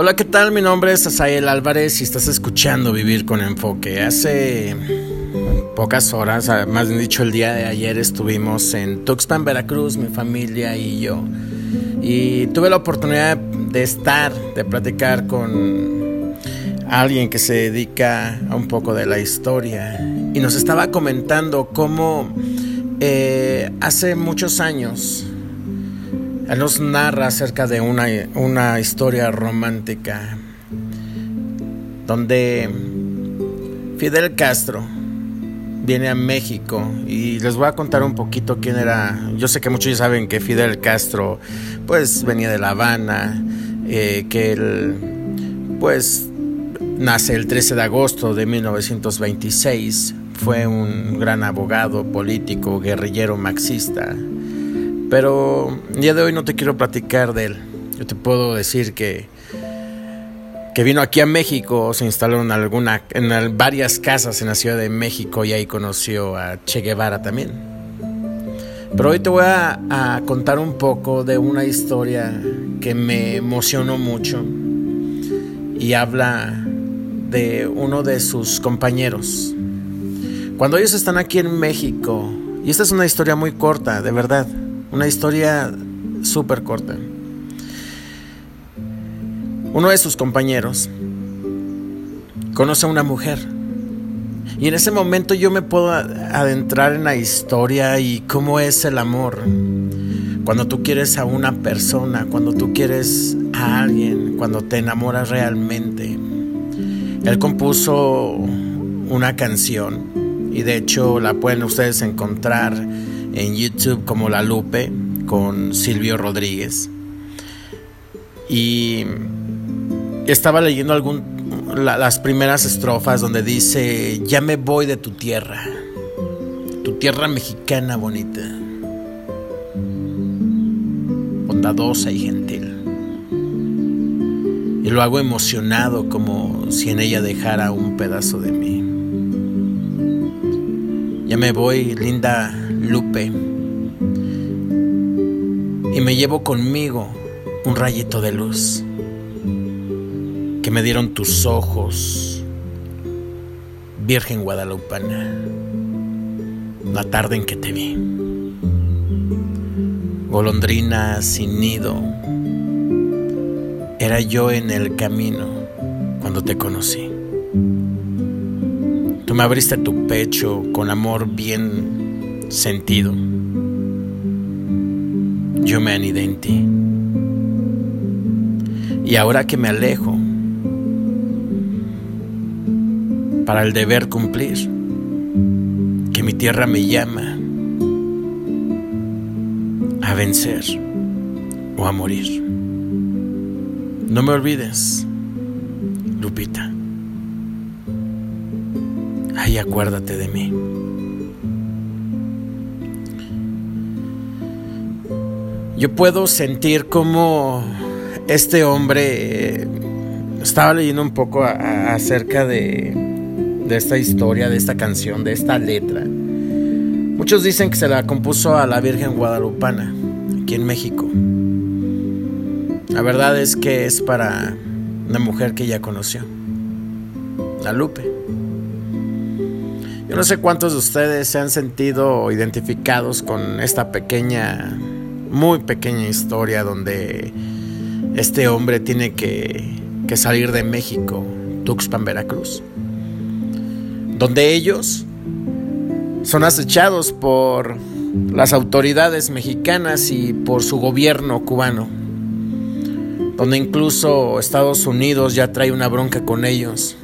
Hola, ¿qué tal? Mi nombre es Asael Álvarez y estás escuchando Vivir con Enfoque. Hace pocas horas, ah, más bien dicho el día de ayer, estuvimos en Tuxpan, Veracruz, mi familia y yo. Y tuve la oportunidad de estar, de platicar con alguien que se dedica a un poco de la historia. Y nos estaba comentando cómo eh, hace muchos años, él nos narra acerca de una, una historia romántica donde Fidel Castro viene a México y les voy a contar un poquito quién era. Yo sé que muchos ya saben que Fidel Castro pues venía de La Habana, eh, que él pues nace el 13 de agosto de 1926, fue un gran abogado, político, guerrillero, marxista pero el día de hoy no te quiero platicar de él. Yo te puedo decir que, que vino aquí a México, se instaló en, alguna, en varias casas en la Ciudad de México y ahí conoció a Che Guevara también. Pero hoy te voy a, a contar un poco de una historia que me emocionó mucho y habla de uno de sus compañeros. Cuando ellos están aquí en México, y esta es una historia muy corta, de verdad, una historia súper corta. Uno de sus compañeros conoce a una mujer. Y en ese momento yo me puedo adentrar en la historia y cómo es el amor. Cuando tú quieres a una persona, cuando tú quieres a alguien, cuando te enamoras realmente. Él compuso una canción y de hecho la pueden ustedes encontrar en YouTube como La Lupe con Silvio Rodríguez. Y estaba leyendo algún, las primeras estrofas donde dice, ya me voy de tu tierra, tu tierra mexicana bonita, bondadosa y gentil. Y lo hago emocionado como si en ella dejara un pedazo de mí. Ya me voy, linda Lupe. Y me llevo conmigo un rayito de luz que me dieron tus ojos, Virgen Guadalupana, la tarde en que te vi. Golondrina sin nido, era yo en el camino cuando te conocí. Me abriste tu pecho con amor bien sentido. Yo me anidé en ti. Y ahora que me alejo, para el deber cumplir, que mi tierra me llama a vencer o a morir. No me olvides, Lupita y acuérdate de mí. Yo puedo sentir como este hombre estaba leyendo un poco acerca de, de esta historia, de esta canción, de esta letra. Muchos dicen que se la compuso a la Virgen Guadalupana, aquí en México. La verdad es que es para una mujer que ella conoció, la Lupe. Yo no sé cuántos de ustedes se han sentido identificados con esta pequeña, muy pequeña historia donde este hombre tiene que, salir de México, Tuxpan, Veracruz, donde ellos son acechados por las autoridades mexicanas y por su gobierno cubano, donde incluso Estados Unidos ya trae una bronca con ellos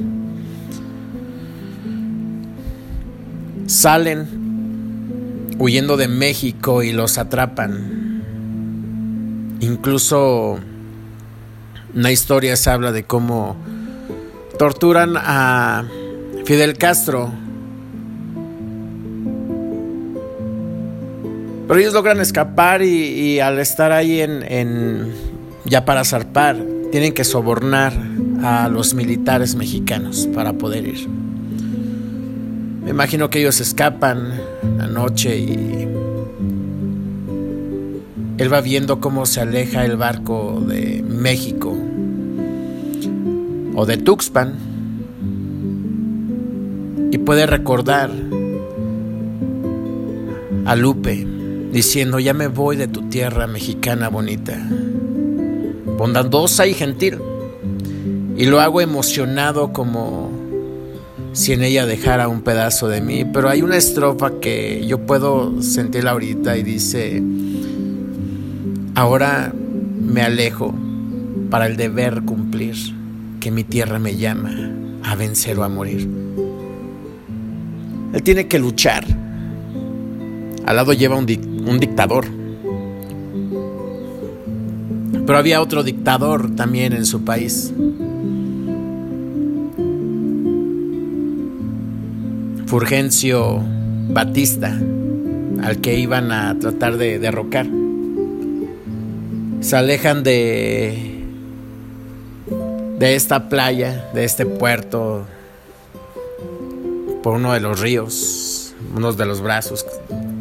salen huyendo de México y los atrapan. Incluso una historia se habla de cómo torturan a Fidel Castro. Pero ellos logran escapar y, al estar ahí en, ya para zarpar, tienen que sobornar a los militares mexicanos para poder ir. Me imagino que ellos escapan la noche y él va viendo cómo se aleja el barco de México. o de Tuxpan y puede recordar a Lupe diciendo, ya me voy de tu tierra mexicana bonita, bondadosa y gentil. Y lo hago emocionado como si en ella dejara un pedazo de mí. Pero hay una estrofa que yo puedo sentirla ahorita y dice, ahora me alejo para el deber cumplir que mi tierra me llama a vencer o a morir. Él tiene que luchar. Al lado lleva un, un dictador. Pero había otro dictador también en su país. Fulgencio Batista, al que iban a tratar de derrocar. Se alejan de, de esta playa, de este puerto, por uno de los ríos, uno de los brazos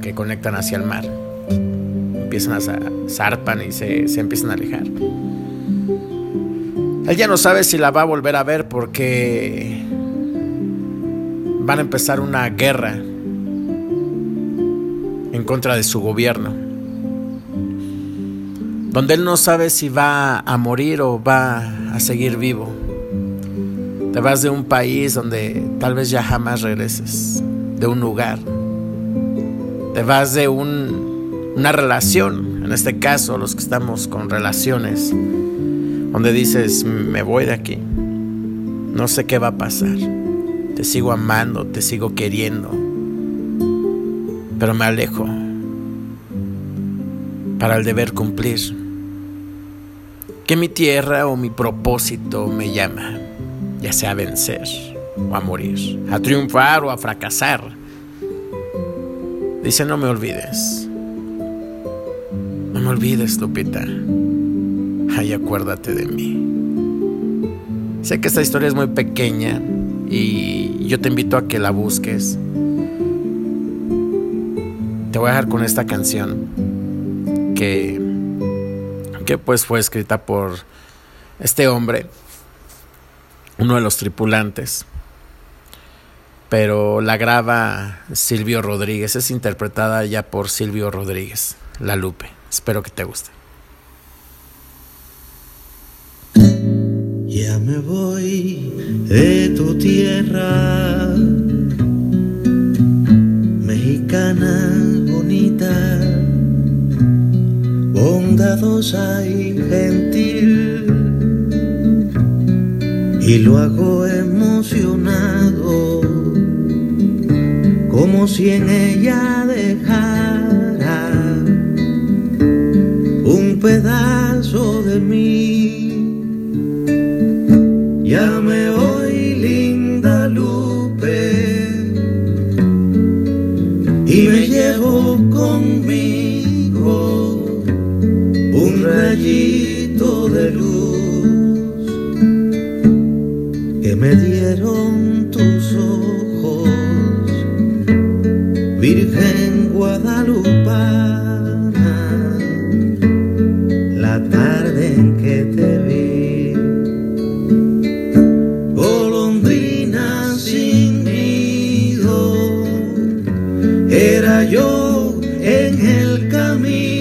que conectan hacia el mar. Empiezan a zarpan y se, se empiezan a alejar. Él ya no sabe si la va a volver a ver porque van a empezar una guerra en contra de su gobierno, donde él no sabe si va a morir o va a seguir vivo. Te vas de un país donde tal vez ya jamás regreses, de un lugar. Te vas de una relación, en este caso los que estamos con relaciones, donde dices, me voy de aquí, no sé qué va a pasar. Te sigo amando, te sigo queriendo, pero me alejo para el deber cumplir. Que mi tierra o mi propósito me llama, ya sea a vencer o a morir, a triunfar o a fracasar. Dice, no me olvides. No me olvides, Lupita. Ay, acuérdate de mí. Sé que esta historia es muy pequeña, y yo te invito a que la busques. Te voy a dejar con esta canción que, que pues fue escrita por este hombre, uno de los tripulantes, pero la graba Silvio Rodríguez, es interpretada ya por Silvio Rodríguez, La Lupe. Espero que te guste. Ya me voy de tu tierra, mexicana bonita, bondadosa y gentil, y lo hago emocionado, como si en ella dejara un pedazo de mí rayito de luz que me dieron tus ojos, Virgen Guadalupana, la tarde en que te vi. yo en el camino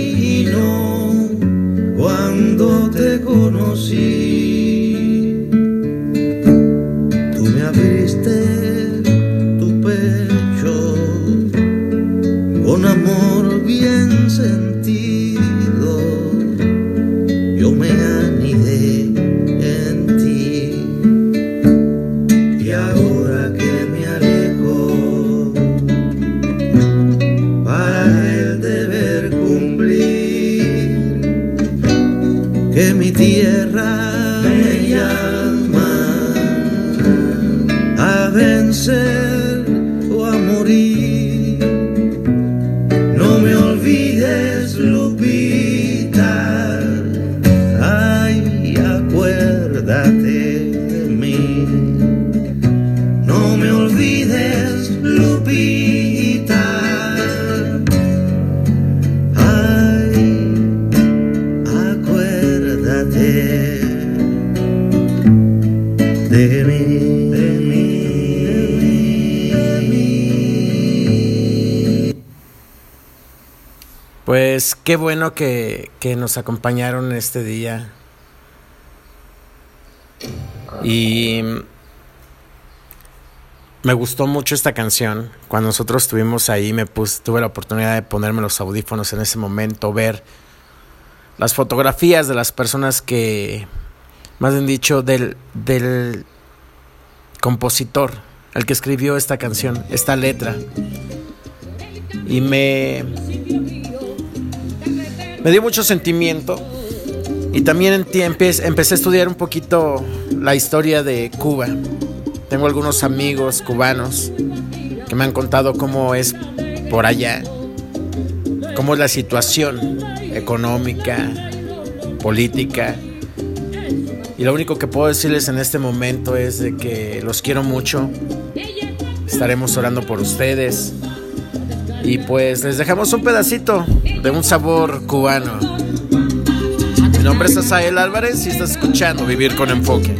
Pues qué bueno que, que nos acompañaron este día. Y me gustó mucho esta canción. Cuando nosotros estuvimos ahí, me puse, tuve la oportunidad de ponerme los audífonos en ese momento, ver las fotografías de las personas que, más bien dicho, del, del compositor, el que escribió esta canción, esta letra. Y me, me dio mucho sentimiento. Y también empecé a estudiar un poquito la historia de Cuba. Tengo algunos amigos cubanos que me han contado cómo es por allá, cómo es la situación económica, política. Y lo único que puedo decirles en este momento es de que los quiero mucho. Estaremos orando por ustedes. Y pues les dejamos un pedacito de un sabor cubano. Mi nombre es Asael Álvarez y estás escuchando Vivir con Enfoque.